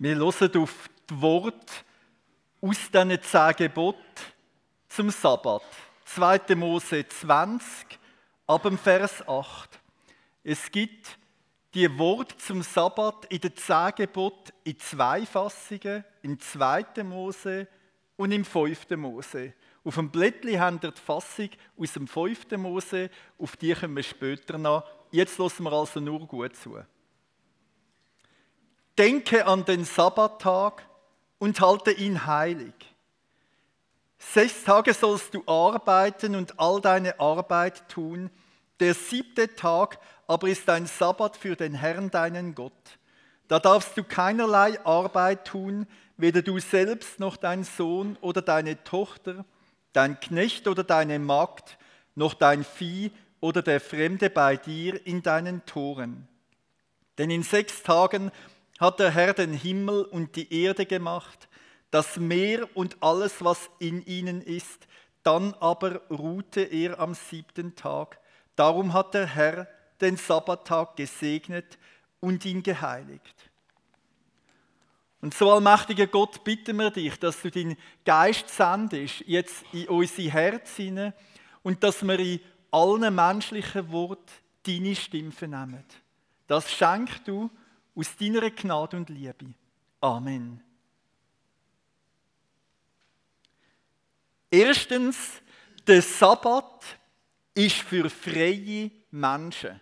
Wir hören auf die Worte aus diesen zehn Geboten zum Sabbat. 2. Mose 20, ab dem Vers 8. Es gibt die Worte zum Sabbat in den zehn Geboten in zwei Fassungen, im 2. Mose und im 5. Mose. Auf dem Blättchen haben wir die Fassung aus dem 5. Mose, auf die kommen wir später noch. Jetzt lassen wir also nur gut zu. Denke an den Sabbattag und halte ihn heilig. Sechs Tage sollst du arbeiten und all deine Arbeit tun. Der siebte Tag aber ist ein Sabbat für den Herrn, deinen Gott. Da darfst du keinerlei Arbeit tun, weder du selbst noch dein Sohn oder deine Tochter, dein Knecht oder deine Magd, noch dein Vieh oder der Fremde bei dir in deinen Toren. Denn in sechs Tagen hat der Herr den Himmel und die Erde gemacht, das Meer und alles, was in ihnen ist. Dann aber ruhte er am siebten Tag. Darum hat der Herr den Sabbattag gesegnet und ihn geheiligt. Und so allmächtiger Gott, bitten wir dich, dass du deinen Geist sendest, jetzt in unsere Herzen und dass wir in allen menschlichen Worten deine Stimme vernehmen. Das schenkst du aus deiner Gnade und Liebe. Amen. Erstens, der Sabbat ist für freie Menschen.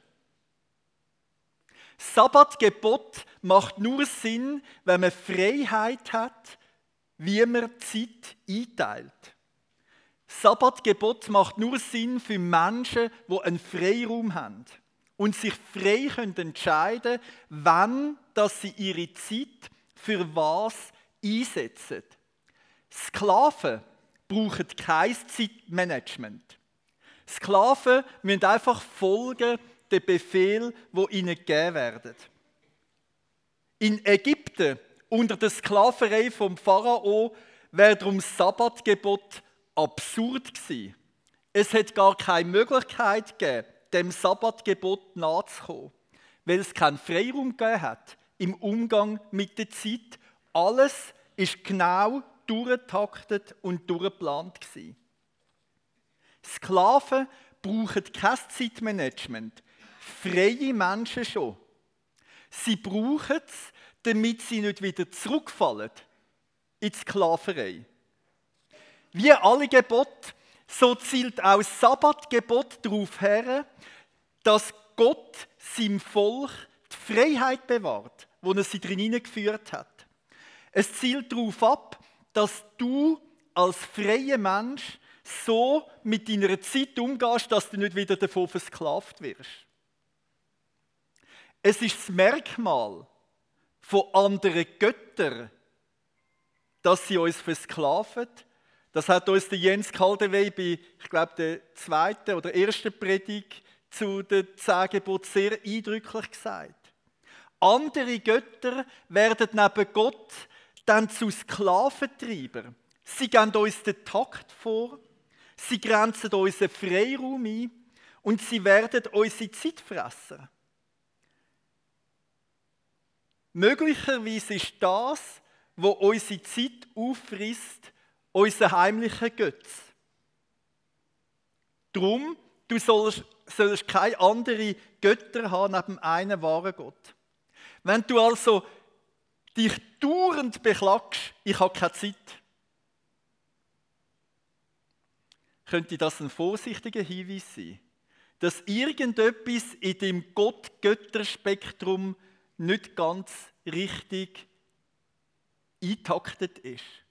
Sabbatgebot macht nur Sinn, wenn man Freiheit hat, wie man Zeit einteilt. Sabbatgebot macht nur Sinn für Menschen, die einen Freiraum haben und sich frei können entscheiden wann dass sie ihre Zeit für was einsetzen. Sklaven brauchen kein Zeitmanagement. Sklaven müssen einfach folgen den Befehl, wo ihnen gegeben werden. In Ägypten unter der Sklaverei vom Pharao wäre darum das Sabbatgebot absurd gewesen. Es hat gar keine Möglichkeit gegeben, dem Sabbatgebot nachzukommen, weil es keinen Freiraum gegeben hat im Umgang mit der Zeit. Alles ist genau durchtaktet und durchgeplant gewesen. Sklaven brauchen kein Zeitmanagement, freie Menschen schon. Sie brauchen es, damit sie nicht wieder zurückfallen in die Sklaverei. Wie alle Gebote, so zielt auch das Sabbatgebot darauf her, dass Gott seinem Volk die Freiheit bewahrt, wo er sie drin geführt hat. Es zielt darauf ab, dass du als freier Mensch so mit deiner Zeit umgehst, dass du nicht wieder davon versklavt wirst. Es ist das Merkmal von anderen Göttern, dass sie uns versklaven. Das hat uns der Jens Kaldewey bei, ich glaube, der zweiten oder ersten Predigt zu den zehn sehr eindrücklich gesagt. Andere Götter werden neben Gott dann zu Sklaventreibern. Sie geben uns den Takt vor, sie grenzen unseren Freiraum ein und sie werden unsere Zeit fressen. Möglicherweise ist das, wo unsere Zeit auffrisst, unser heimlicher Götz. Drum, du sollst, sollst keine anderen Götter haben neben einem wahren Gott. Wenn du also dich dauernd beklagst, ich habe keine Zeit, könnte das ein vorsichtiger Hinweis sein, dass irgendetwas in dem Gott-Götter-Spektrum nicht ganz richtig eintaktet ist.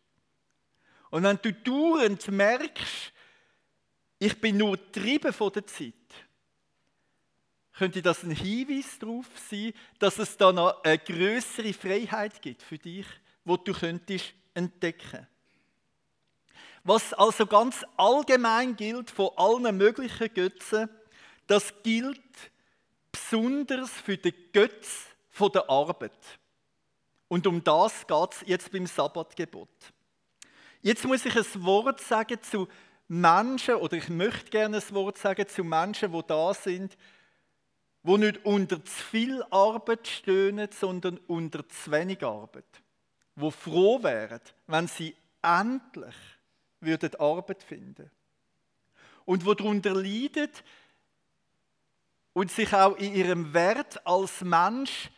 Und wenn du dauernd merkst, ich bin nur getrieben von der Zeit, könnte das ein Hinweis darauf sein, dass es da noch eine größere Freiheit gibt für dich, wo du könntest entdecken. Was also ganz allgemein gilt von allen möglichen Götzen, das gilt besonders für den Götz der Arbeit. Und um das geht es jetzt beim Sabbatgebot. Jetzt muss ich ein Wort sagen zu Menschen, oder ich möchte gerne ein Wort sagen zu Menschen, die da sind, wo nicht unter zu viel Arbeit stöhnen, sondern unter zu wenig Arbeit. wo froh wären, wenn sie endlich Arbeit finden und wo darunter leiden und sich auch in ihrem Wert als Mensch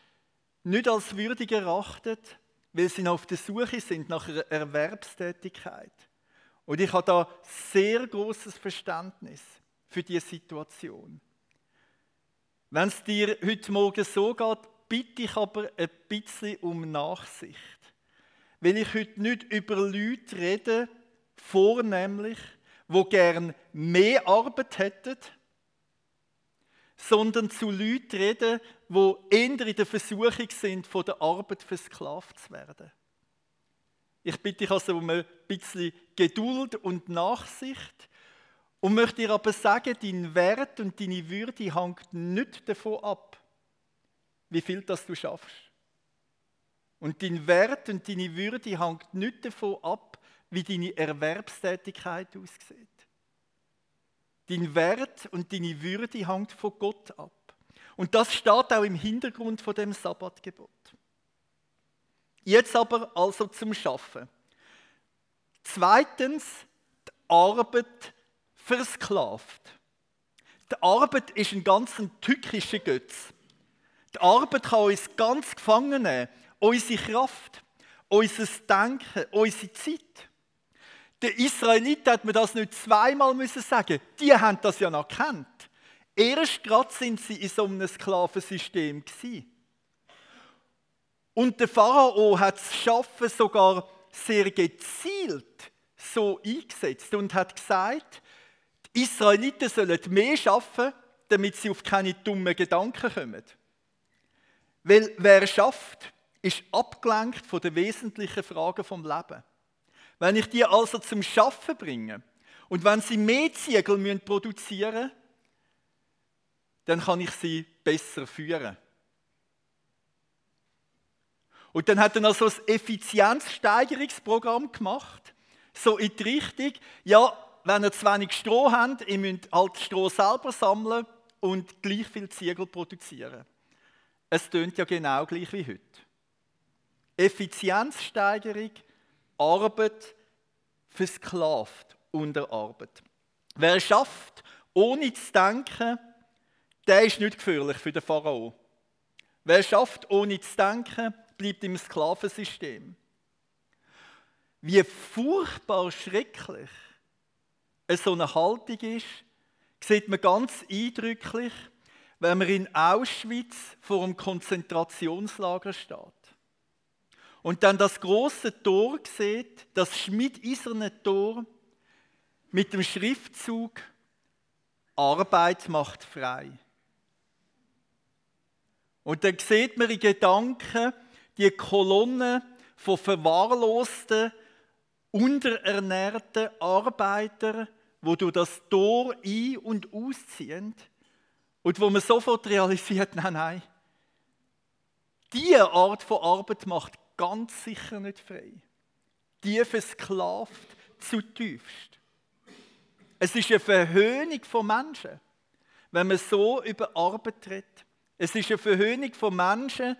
nicht als würdig erachtet, weil sie noch auf der Suche sind nach einer Erwerbstätigkeit. Und ich habe da sehr großes Verständnis für diese Situation. Wenn es dir heute Morgen so geht, bitte ich aber ein bisschen um Nachsicht. Weil ich heute nicht über Leute rede, vornehmlich, wo gern mehr Arbeit hätten, sondern zu Leuten reden, wo eher in der Versuchung sind, von der Arbeit versklavt zu werden. Ich bitte dich also um ein bisschen Geduld und Nachsicht und möchte dir aber sagen, dein Wert und deine Würde hängt nicht davon ab, wie viel das du schaffst. Und dein Wert und deine Würde hängt nicht davon ab, wie deine Erwerbstätigkeit aussieht. Dein Wert und deine Würde hängt von Gott ab. Und das steht auch im Hintergrund von dem Sabbatgebot. Jetzt aber also zum Schaffen. Zweitens, die Arbeit versklavt. Die Arbeit ist ein ganz tückischer Götz. Die Arbeit kann uns ganz gefangen nehmen. Unsere Kraft, unser Denken, unsere Zeit. Der Israeliten hat mir das nicht zweimal müssen sagen. Die haben das ja noch erkannt. Erst gerade sind sie in so einem Sklavensystem gewesen. Und der Pharao hat das Schaffen sogar sehr gezielt so eingesetzt und hat gesagt, die Israeliten sollen mehr schaffen, damit sie auf keine dummen Gedanken kommen. Weil wer schafft, ist abgelenkt von den wesentlichen Fragen vom Leben. Wenn ich die also zum Schaffen bringe und wenn sie mehr Ziegel produzieren müssen, dann kann ich sie besser führen. Und dann hat er noch so ein Effizienzsteigerungsprogramm gemacht, so in die Richtung, ja, wenn ihr zu wenig Stroh habt, ihr müsst halt Stroh selber sammeln und gleich viel Ziegel produzieren. Es tönt ja genau gleich wie heute. Effizienzsteigerung, Arbeit versklavt unter Arbeit. Wer schafft, ohne zu denken, der ist nicht gefährlich für den Pharao. Wer schafft, ohne zu denken, bleibt im Sklavensystem. Wie furchtbar schrecklich so eine Haltung ist, sieht man ganz eindrücklich, wenn man in Auschwitz vor einem Konzentrationslager steht. Und dann das große Tor sieht, das schmiedeiserne Tor mit dem Schriftzug Arbeit macht frei. Und dann sieht man in Gedanken die Kolonne von verwahrlosten, unterernährten Arbeitern, wo du das Tor ein- und ausziehen und wo man sofort realisiert, nein, nein, diese Art von Arbeit macht ganz sicher nicht frei. Die versklavt zutiefst. Es ist eine Verhöhnung von Menschen, wenn man so über Arbeit redet. Es ist eine Verhöhnung von Menschen,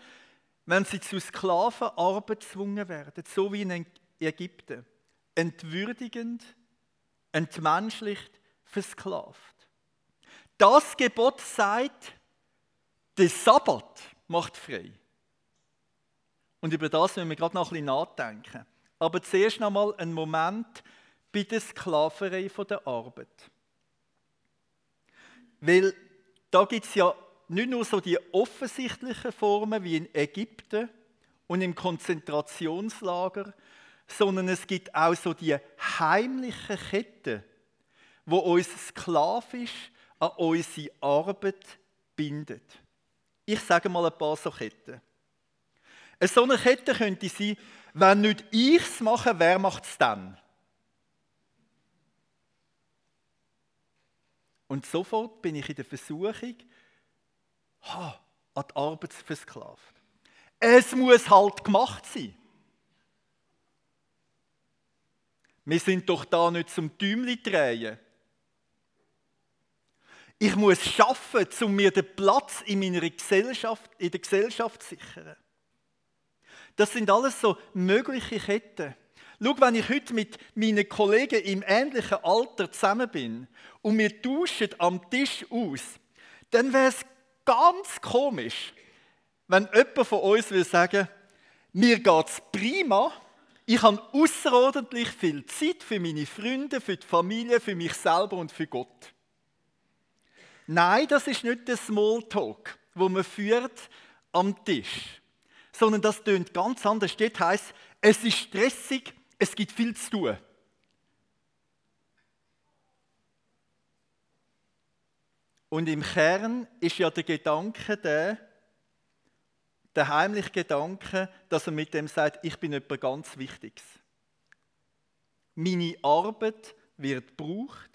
wenn sie zu Sklavenarbeit gezwungen werden, so wie in Ägypten. Entwürdigend, entmenschlicht, versklavt. Das Gebot sagt, der Sabbat macht frei. Und über das müssen wir gerade noch ein bisschen nachdenken. Aber zuerst noch mal einen Moment bei der Sklaverei der Arbeit. Weil da gibt es ja nicht nur so die offensichtlichen Formen wie in Ägypten und im Konzentrationslager, sondern es gibt auch so die heimlichen Ketten, wo uns sklavisch an unsere Arbeit bindet. Ich sage mal ein paar so Ketten. Eine so eine Kette könnte sein, wenn nicht ich es mache, wer macht es dann? Und sofort bin ich in der Versuchung, an die Arbeit versklavt. Es muss halt gemacht sein. Wir sind doch da nicht zum Tümli drehen. Ich muss schaffen, um mir den Platz in meiner Gesellschaft, in der Gesellschaft zu sichern. Das sind alles so mögliche Ketten. Schau, wenn ich heute mit meinen Kollegen im ähnlichen Alter zusammen bin und wir tauschen am Tisch aus, dann wäre es ganz komisch, wenn jemand von uns will sagen, mir geht es prima, ich habe außerordentlich viel Zeit für meine Freunde, für die Familie, für mich selber und für Gott. Nein, das ist nicht der Smalltalk, wo man führt am Tisch, sondern das tönt ganz anders. Dort heißt, es ist stressig, es gibt viel zu tun. Und im Kern ist ja der Gedanke der, der heimliche Gedanke, dass er mit dem sagt, ich bin etwas ganz Wichtiges. Meine Arbeit wird gebraucht,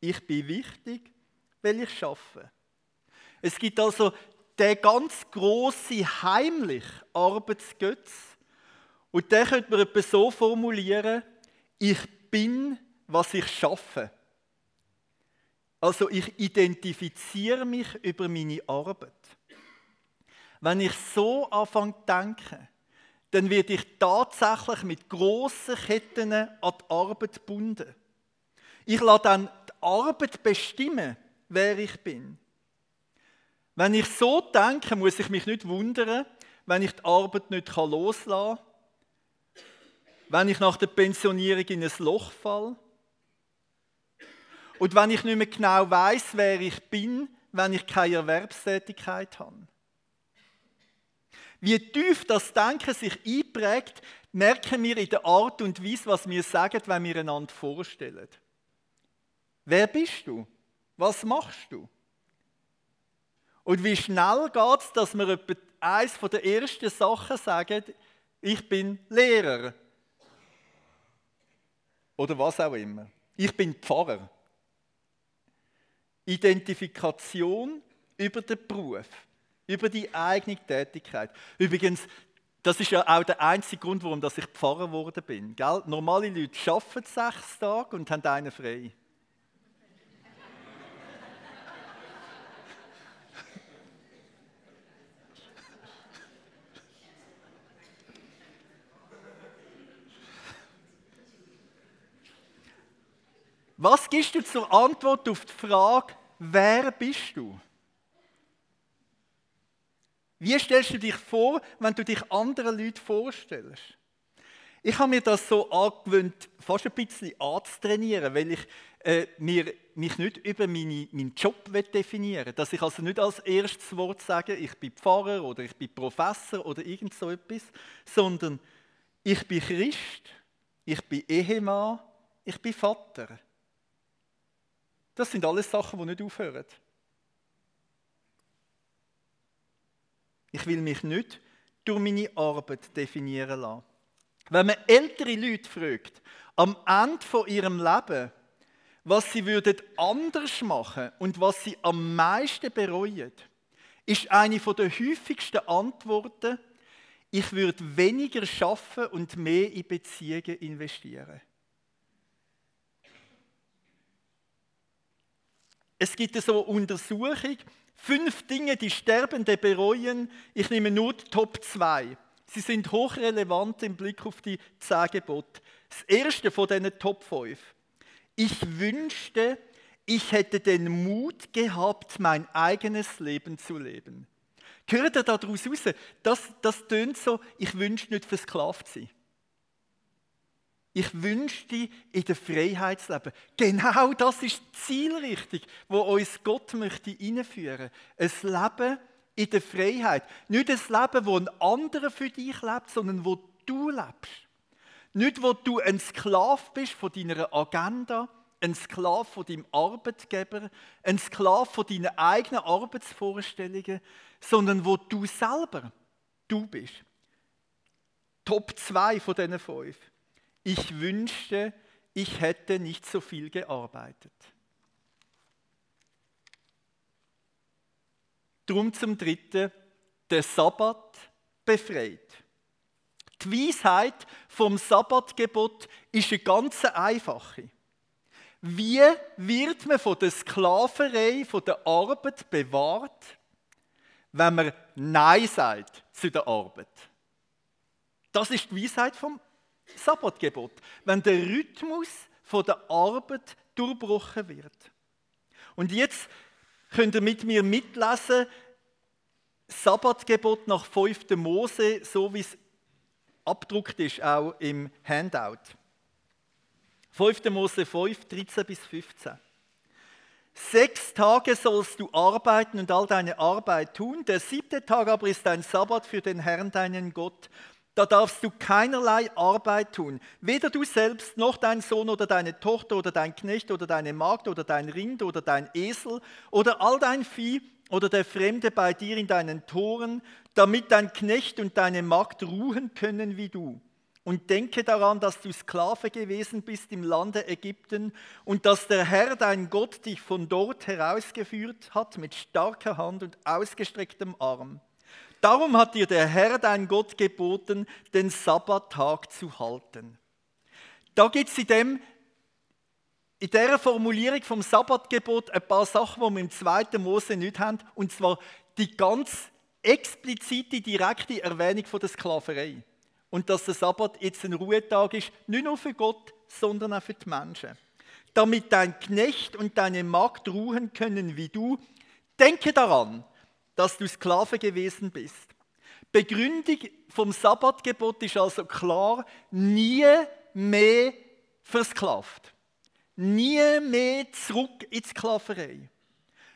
ich bin wichtig, weil ich schaffe. Es gibt also der ganz große heimlich Arbeitsgötz und der könnte man etwa so formulieren: Ich bin, was ich schaffe. Also ich identifiziere mich über meine Arbeit. Wenn ich so anfange zu denken, dann werde ich tatsächlich mit grossen Ketten an die Arbeit gebunden. Ich lasse dann die Arbeit bestimmen, wer ich bin. Wenn ich so denke, muss ich mich nicht wundern, wenn ich die Arbeit nicht loslassen kann, wenn ich nach der Pensionierung in ein Loch falle und wenn ich nicht mehr genau weiß, wer ich bin, wenn ich keine Erwerbstätigkeit habe. Wie tief das Denken sich einprägt, merken wir in der Art und Weise, was wir sagen, wenn wir einander vorstellen. Wer bist du? Was machst du? Und wie schnell geht es, dass wir etwa eines der ersten Sachen sagen, ich bin Lehrer. Oder was auch immer. Ich bin Pfarrer. Identifikation über den Beruf, über die eigene Tätigkeit. Übrigens, das ist ja auch der einzige Grund, warum ich Pfarrer geworden bin. Gell? Normale Leute arbeiten sechs Tage und haben einen frei. Was gibst du zur Antwort auf die Frage, wer bist du? Wie stellst du dich vor, wenn du dich anderen Leuten vorstellst? Ich habe mir das so angewöhnt, fast ein bisschen anzutrainieren, weil ich äh, mir, mich nicht über meine, meinen Job definieren will. Dass ich also nicht als erstes Wort sage, ich bin Pfarrer oder ich bin Professor oder irgend so etwas, sondern ich bin Christ, ich bin Ehemann, ich bin Vater. Das sind alles Sachen, die nicht aufhören. Ich will mich nicht durch meine Arbeit definieren lassen. Wenn man ältere Leute fragt, am Ende von ihrem Leben, was sie würden anders machen und was sie am meisten bereuen, ist eine der häufigsten Antworten, ich würde weniger schaffen und mehr in Beziehungen investieren. Es gibt so Untersuchung, fünf Dinge, die Sterbende bereuen. Ich nehme nur die Top 2. Sie sind hochrelevant im Blick auf die zehn. Das erste von diesen Top 5. Ich wünschte, ich hätte den Mut gehabt, mein eigenes Leben zu leben. Hört ihr daraus raus? Das, das tönt so, ich wünschte nicht versklavt sein. Ich wünschte, in der Freiheit zu leben. Genau das ist die Zielrichtung, wo uns Gott möchte einführen. Ein Leben in der Freiheit. Nicht ein Leben, wo ein anderer für dich lebt, sondern wo du lebst. Nicht, wo du ein Sklave bist von deiner Agenda, ein Sklave von deinem Arbeitgeber, ein Sklave von deinen eigenen Arbeitsvorstellungen, sondern wo du selber du bist. Top 2 von diesen fünf ich wünschte, ich hätte nicht so viel gearbeitet. Drum zum Dritten, der Sabbat befreit. Die Weisheit vom Sabbatgebot ist eine ganz einfache. Wie wird man von der Sklaverei, von der Arbeit bewahrt, wenn man Nein sagt zu der Arbeit? Das ist die Weisheit vom Sabbatgebot. Wenn der Rhythmus von der Arbeit durchbrochen wird. Und jetzt könnt ihr mit mir mitlesen, Sabbatgebot nach 5. Mose, so wie es abdruckt ist, auch im Handout. 5. Mose 5, 13 bis 15. Sechs Tage sollst du arbeiten und all deine Arbeit tun. Der siebte Tag aber ist ein Sabbat für den Herrn, deinen Gott. Da darfst du keinerlei Arbeit tun. Weder du selbst, noch dein Sohn oder deine Tochter oder dein Knecht oder deine Magd oder dein Rind oder dein Esel oder all dein Vieh oder der Fremde bei dir in deinen Toren, damit dein Knecht und deine Magd ruhen können wie du. Und denke daran, dass du Sklave gewesen bist im Lande Ägypten und dass der Herr, dein Gott, dich von dort herausgeführt hat mit starker Hand und ausgestrecktem Arm. Darum hat dir der Herr, dein Gott, geboten, den Sabbattag zu halten. Da gibt es in, dem, in dieser Formulierung vom Sabbatgebot ein paar Sachen, die wir im 2. Mose nicht haben, und zwar die ganz explizite, direkte Erwähnung von der Sklaverei. Und dass der Sabbat jetzt ein Ruhetag ist, nicht nur für Gott, sondern auch für die Menschen. Damit dein Knecht und deine Magd ruhen können wie du, denke daran, dass du Sklave gewesen bist. Begründung vom Sabbatgebot ist also klar, nie mehr versklavt. Nie mehr zurück in die Sklaverei.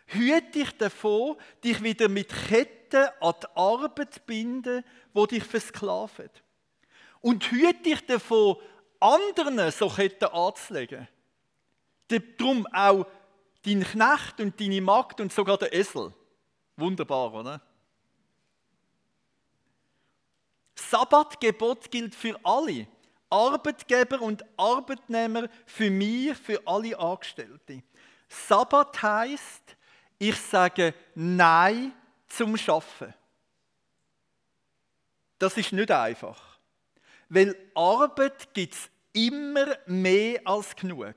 Hüte dich davon, dich wieder mit Ketten an die Arbeit zu binden, die dich versklaven. Und hüte dich davon, anderen so Ketten anzulegen. Darum auch dein Knecht und deine Magd und sogar der Esel. Wunderbar, oder? Sabbatgebot gilt für alle. Arbeitgeber und Arbeitnehmer, für mich, für alle Angestellte. Sabbat heißt, ich sage Nein zum Schaffen. Das ist nicht einfach. Weil Arbeit gibt es immer mehr als genug.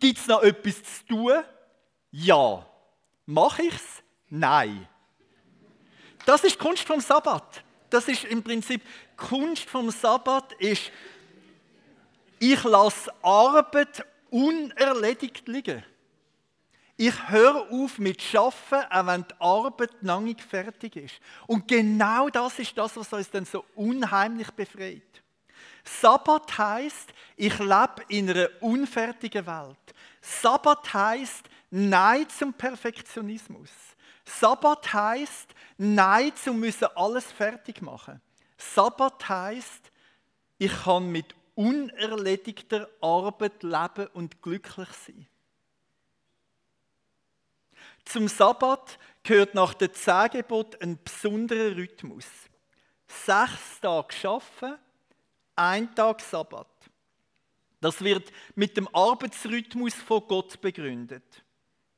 Gibt es noch etwas zu tun? Ja. Mache ich es? Nein. Das ist Kunst vom Sabbat. Das ist im Prinzip Kunst vom Sabbat ist, ich lasse Arbeit unerledigt liegen. Ich höre auf mit Schaffen, auch wenn die Arbeit noch nicht fertig ist. Und genau das ist das, was uns dann so unheimlich befreit. Sabbat heißt, ich lebe in einer unfertigen Welt. Sabbat heißt, Nein zum Perfektionismus. Sabbat heißt, Nein zu müssen alles fertig machen. Sabbat heißt, ich kann mit unerledigter Arbeit leben und glücklich sein. Zum Sabbat gehört nach dem Zehngebot ein besonderer Rhythmus. Sechs Tage arbeiten, ein Tag Sabbat. Das wird mit dem Arbeitsrhythmus von Gott begründet.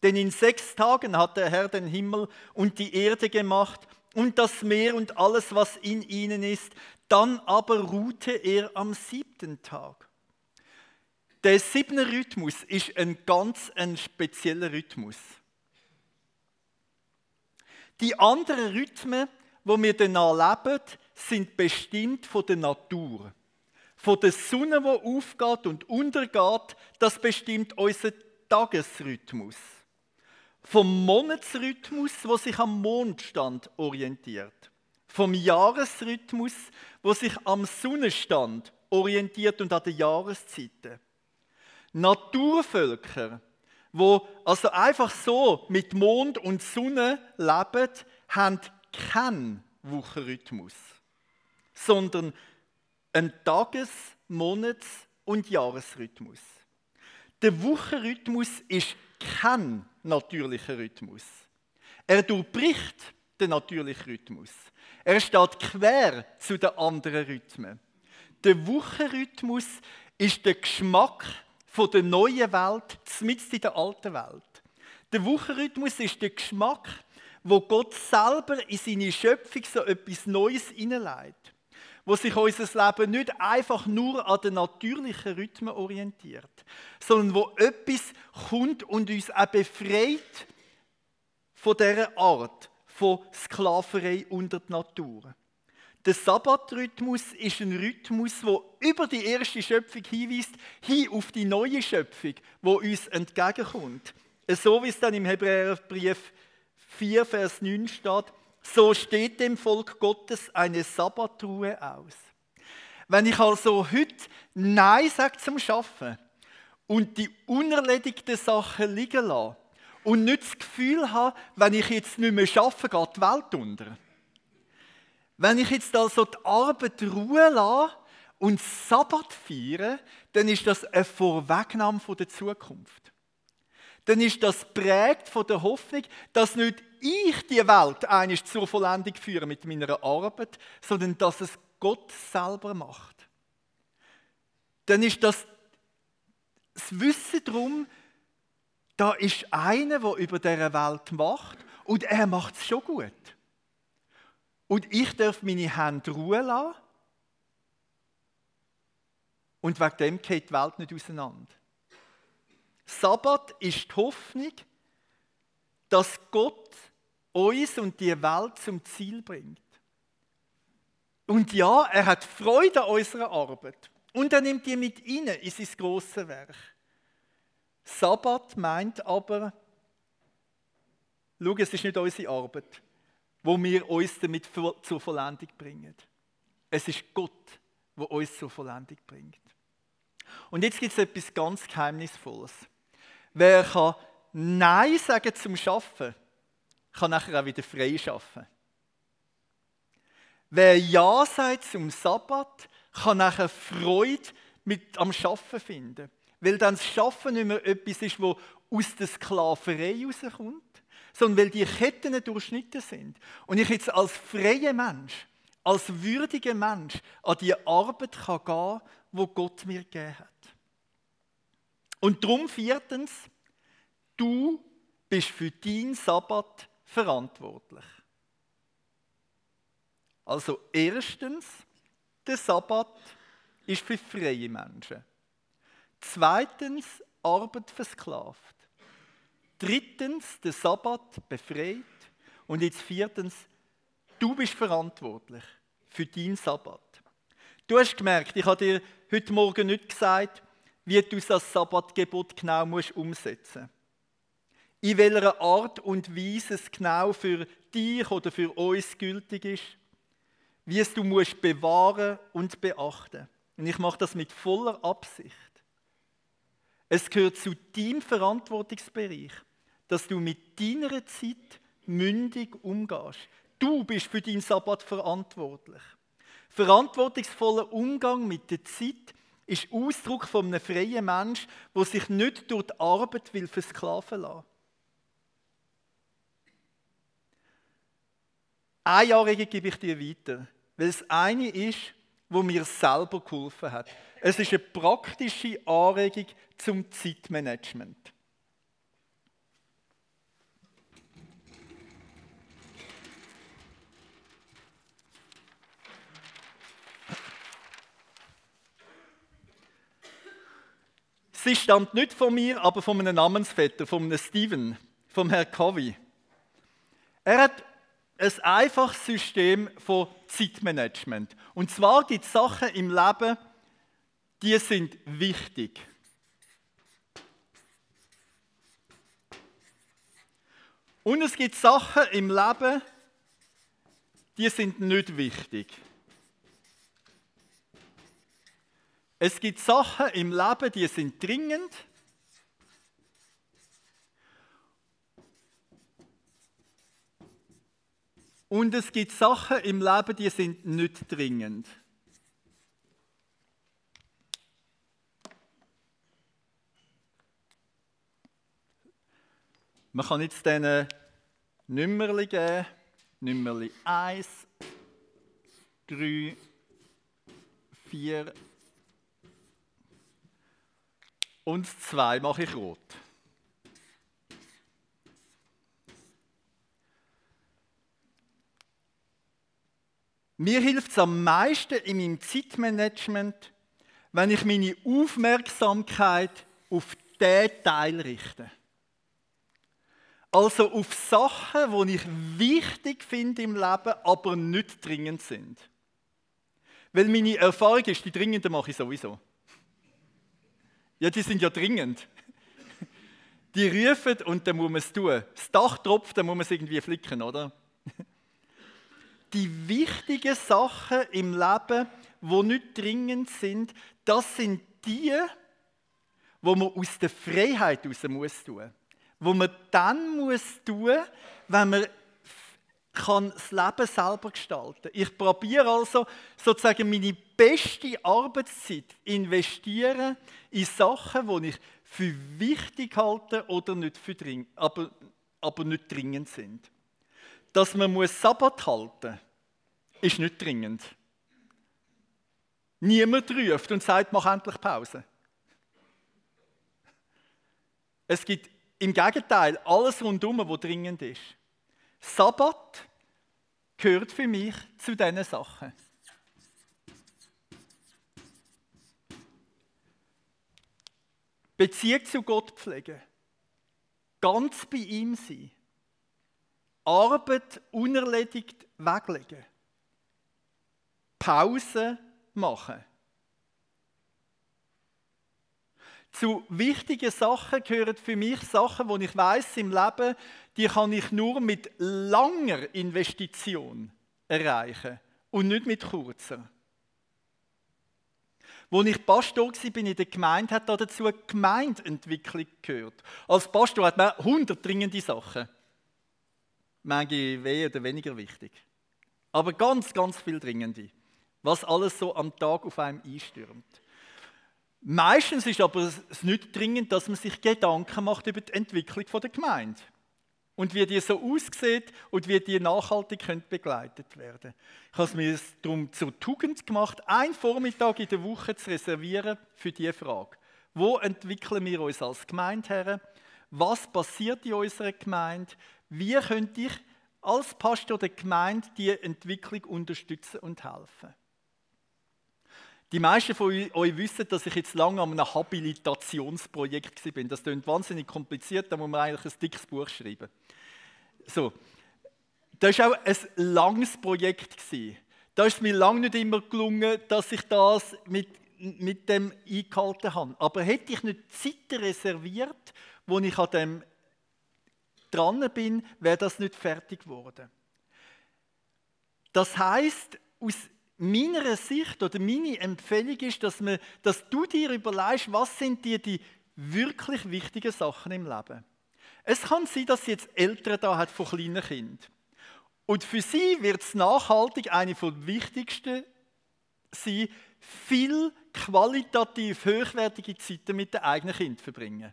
Denn in sechs Tagen hat der Herr den Himmel und die Erde gemacht und das Meer und alles, was in ihnen ist. Dann aber ruhte er am siebten Tag. Der siebte Rhythmus ist ein ganz ein spezieller Rhythmus. Die anderen Rhythmen, wo wir danach leben, sind bestimmt von der Natur. Von der Sonne, die aufgeht und untergeht, das bestimmt unseren Tagesrhythmus vom Monatsrhythmus, wo sich am Mondstand orientiert, vom Jahresrhythmus, wo sich am Sonnenstand orientiert und an den Jahreszeiten. Naturvölker, wo also einfach so mit Mond und Sonne leben, haben keinen Wochenrhythmus, sondern einen Tages-, Monats- und Jahresrhythmus. Der Wochenrhythmus ist kein natürlicher Rhythmus. Er durchbricht den natürlichen Rhythmus. Er steht quer zu den anderen Rhythmen. Der Wochenrhythmus ist der Geschmack von der neuen Welt mitten in der alten Welt. Der Wochenrhythmus ist der Geschmack, wo Gott selber in seine Schöpfung so etwas Neues hineinlegt wo sich unser Leben nicht einfach nur an den natürlichen Rhythmen orientiert, sondern wo etwas kommt und uns auch befreit von dieser Art von Sklaverei unter die Natur. Der Sabbatrhythmus ist ein Rhythmus, der über die erste Schöpfung hinweist, hin auf die neue Schöpfung, wo uns entgegenkommt. So wie es dann im Hebräerbrief 4, Vers 9 steht, so steht dem Volk Gottes eine Sabbatruhe aus. Wenn ich also heute Nein sage zum Schaffen und die unerledigten Sachen liegen lasse und nicht das Gefühl habe, wenn ich jetzt nicht mehr arbeite, geht die Welt unter. Wenn ich jetzt also die Arbeit Ruhe lasse und Sabbat feiere, dann ist das eine Vorwegnahme der Zukunft. Dann ist das prägt von der Hoffnung, dass nicht ich die Welt eigentlich zur Vollendung führe mit meiner Arbeit, sondern dass es Gott selber macht. Dann ist das das Wissen darum, da ist einer, der über dieser Welt macht und er macht es schon gut. Und ich darf meine Hände ruhen lassen und wegen dem geht die Welt nicht auseinander. Sabbat ist die Hoffnung, dass Gott uns und die Welt zum Ziel bringt. Und ja, er hat Freude an unserer Arbeit. Und er nimmt die mit rein in sein grosses Werk. Sabbat meint aber, schau, es ist nicht unsere Arbeit, wo wir uns damit zur Vollendung bringen. Es ist Gott, der uns zur Vollendung bringt. Und jetzt gibt es etwas ganz Geheimnisvolles. Wer kann Nein sagen zum Schaffen, kann nachher auch wieder frei schaffen. Wer Ja sagt zum Sabbat, kann nachher Freude mit am Schaffen finden. Weil dann das Schaffen nicht mehr etwas ist, wo aus der Sklaverei rauskommt, sondern weil die Ketten durchschnitten sind. Und ich jetzt als freier Mensch, als würdiger Mensch an die Arbeit kann gehen, wo Gott mir gegeben hat. Und darum viertens, du bist für deinen Sabbat verantwortlich. Also erstens, der Sabbat ist für freie Menschen. Zweitens, Arbeit versklavt. Drittens, der Sabbat befreit. Und jetzt viertens, du bist verantwortlich für deinen Sabbat. Du hast gemerkt, ich habe dir heute Morgen nicht gesagt, wie du das Sabbatgebot genau musst umsetzen musst in welcher Art und Weise es genau für dich oder für uns gültig ist, wie es du musst bewahren und beachten. Und ich mache das mit voller Absicht. Es gehört zu deinem Verantwortungsbereich, dass du mit deiner Zeit mündig umgehst. Du bist für deinen Sabbat verantwortlich. Verantwortungsvoller Umgang mit der Zeit ist Ausdruck von einem freien Mensch, der sich nicht durch die Arbeit will versklaven lassen. Eine Anregung gebe ich dir weiter, weil es eine ist, wo mir selber geholfen hat. Es ist eine praktische Anregung zum Zeitmanagement. Sie stammt nicht von mir, aber von einem Namensvetter, von einem Steven, vom Herrn Covey. Er hat ein einfaches System von Zeitmanagement. Und zwar gibt es Sachen im Leben, die sind wichtig. Und es gibt Sachen im Leben, die sind nicht wichtig. Es gibt Sachen im Leben, die sind dringend Und es gibt Sachen im Leben, die sind nicht dringend. Man kann jetzt diesen Nummerli geben. Nummerli 1, 3, 4 und 2 mache ich rot. Mir hilft es am meisten in meinem Zeitmanagement, wenn ich meine Aufmerksamkeit auf den Teil richte. Also auf Sachen, die ich wichtig finde im Leben, aber nicht dringend sind. Weil meine Erfahrung ist, die dringenden mache ich sowieso. Ja, die sind ja dringend. Die rufen und dann muss man es tun. Das Dach tropft, dann muss man es irgendwie flicken, oder? Die wichtigen Sachen im Leben, die nicht dringend sind, das sind die, wo man aus der Freiheit raus muss tun. Wo man dann muss tun, wenn man kann das Leben selber gestalten. Ich probiere also sozusagen meine beste Arbeitszeit investieren in Sachen, die ich für wichtig halte oder nicht für dringend, aber, aber nicht dringend sind. Dass man muss Sabbat halten ist nicht dringend. Niemand ruft und sagt, mach endlich Pause. Es gibt im Gegenteil alles rundum, was dringend ist. Sabbat gehört für mich zu diesen Sachen. Beziehung zu Gott pflegen. Ganz bei ihm sein. Arbeit unerledigt weglegen. Pause machen. Zu wichtigen Sachen gehören für mich Sachen, wo ich weiß im Leben, die kann ich nur mit langer Investition erreichen und nicht mit kurzer. Als ich Pastor war bin in der Gemeinde, hat dazu Gemeindeentwicklung gehört. Als Pastor hat man 100 dringende Sachen. Manche weh oder weniger wichtig. Aber ganz, ganz viel dringende. Was alles so am Tag auf einem einstürmt. Meistens ist aber es nicht dringend, dass man sich Gedanken macht über die Entwicklung der Gemeinde und wie die so aussieht und wie die nachhaltig begleitet werden Ich habe es mir darum zur Tugend gemacht, einen Vormittag in der Woche zu reservieren für diese Frage. Wo entwickeln wir uns als Gemeindeherren? Was passiert in unserer Gemeinde? Wie könnte ich als Pastor der Gemeinde diese Entwicklung unterstützen und helfen? Die meisten von euch wissen, dass ich jetzt lange an einem Habilitationsprojekt war. Das klingt wahnsinnig kompliziert, da muss man eigentlich ein dickes Buch schreiben. So. Das war auch ein langes Projekt. Da ist es mir lange nicht immer gelungen, dass ich das mit, mit dem eingehalten habe. Aber hätte ich nicht Zeit reserviert, wo ich an dem dran bin, wäre das nicht fertig geworden. Das heißt, aus meiner Sicht oder meine Empfehlung ist, dass, man, dass du dir überlegst, was sind dir die wirklich wichtigen Sachen im Leben. Es kann sein, dass sie jetzt Eltern da hat von kleinen Kindern. Und für sie wird es nachhaltig eine der wichtigsten sein, viel qualitativ hochwertige Zeiten mit den eigenen Kindern verbringen.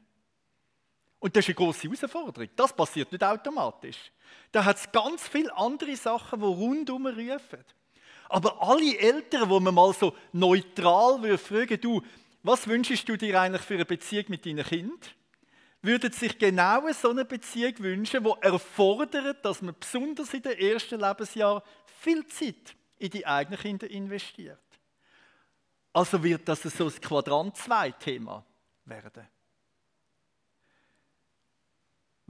Und das ist eine große Herausforderung. Das passiert nicht automatisch. Da hat es ganz viele andere Sachen, die rundum rufen. Aber alle Eltern, wo man mal so neutral fragen, du, was wünschst du dir eigentlich für eine Beziehung mit deinen Kindern? Würden sich genau so eine Beziehung wünschen, die erfordert, dass man besonders in den ersten Lebensjahren viel Zeit in die eigenen Kinder investiert. Also wird das so ein Quadrant 2 Thema werden.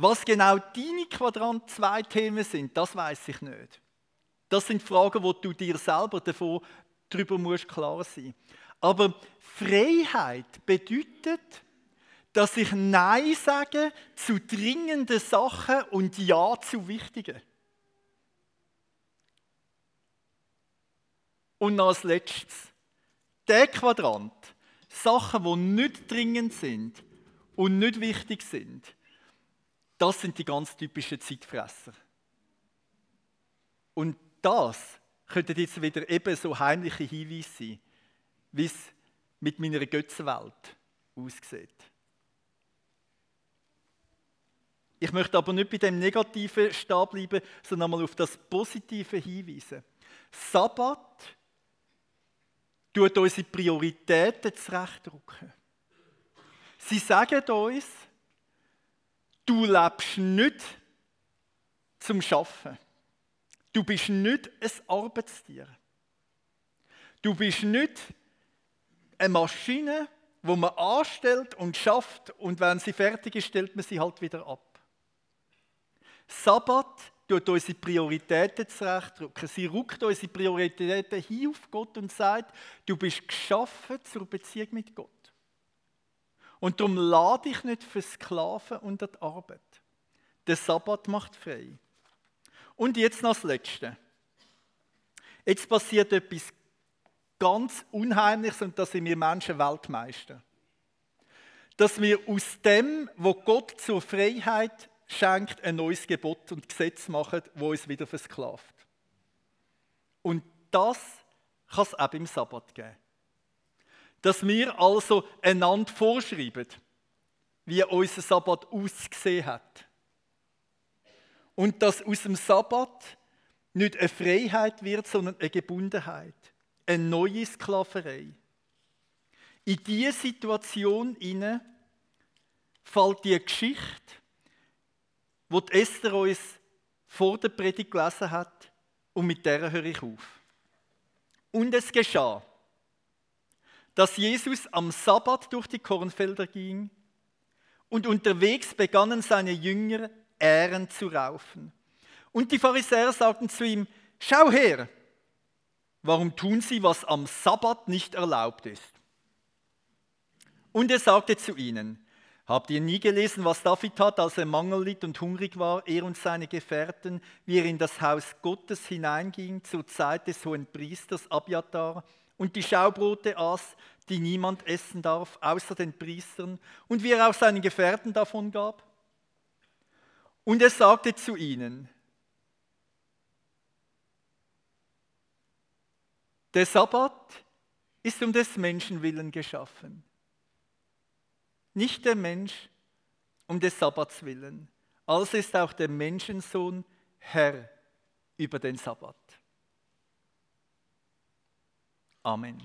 Was genau deine Quadrant 2 Themen sind, das weiß ich nicht. Das sind Fragen, wo du dir selber davon darüber musst klar sein. Aber Freiheit bedeutet, dass ich Nein sage zu dringenden Sachen und Ja zu wichtigen. Und als letztes, der Quadrant, Sachen, die nicht dringend sind und nicht wichtig sind, das sind die ganz typischen Zeitfresser. Und das könnten jetzt wieder eben so heimliche Hinweise sein, wie es mit meiner Götzenwelt aussieht. Ich möchte aber nicht bei dem Negativen stehen bleiben, sondern mal auf das Positive hinweisen. Sabbat tut unsere Prioritäten zurechtdrücken. Sie sagen uns, du lebst nicht zum Schaffen. Du bist nicht ein Arbeitstier. Du bist nicht eine Maschine, wo man anstellt und schafft und wenn sie fertig ist, stellt man sie halt wieder ab. Sabbat tut unsere Prioritäten zurechtrücken. Sie rückt unsere Prioritäten hin auf Gott und sagt, du bist geschaffen zur Beziehung mit Gott. Und darum lade ich nicht für Sklaven unter die Arbeit. Der Sabbat macht frei. Und jetzt noch das Letzte. Jetzt passiert etwas ganz Unheimliches und da sind wir Menschen Weltmeister. Dass wir aus dem, wo Gott zur Freiheit schenkt, ein neues Gebot und Gesetz machen, wo uns wieder versklavt. Und das kann es auch im Sabbat geben. Dass wir also einander vorschreiben, wie unser Sabbat ausgesehen hat. Und dass aus dem Sabbat nicht eine Freiheit wird, sondern eine Gebundenheit eine neue Sklaverei. In diese Situation inne fällt die Geschichte, wo die Esther uns vor der Predigt gelesen hat, und mit der höre ich auf. Und es geschah, dass Jesus am Sabbat durch die Kornfelder ging und unterwegs begannen seine Jünger Ähren zu raufen. Und die Pharisäer sagten zu ihm, schau her, Warum tun sie, was am Sabbat nicht erlaubt ist? Und er sagte zu ihnen, Habt ihr nie gelesen, was David tat, als er Mangel litt und hungrig war, er und seine Gefährten, wie er in das Haus Gottes hineinging zur Zeit des hohen Priesters Abiatar und die Schaubrote aß, die niemand essen darf, außer den Priestern, und wie er auch seinen Gefährten davon gab? Und er sagte zu ihnen, Der Sabbat ist um des Menschen willen geschaffen. Nicht der Mensch um des Sabbats willen. Also ist auch der Menschensohn Herr über den Sabbat. Amen.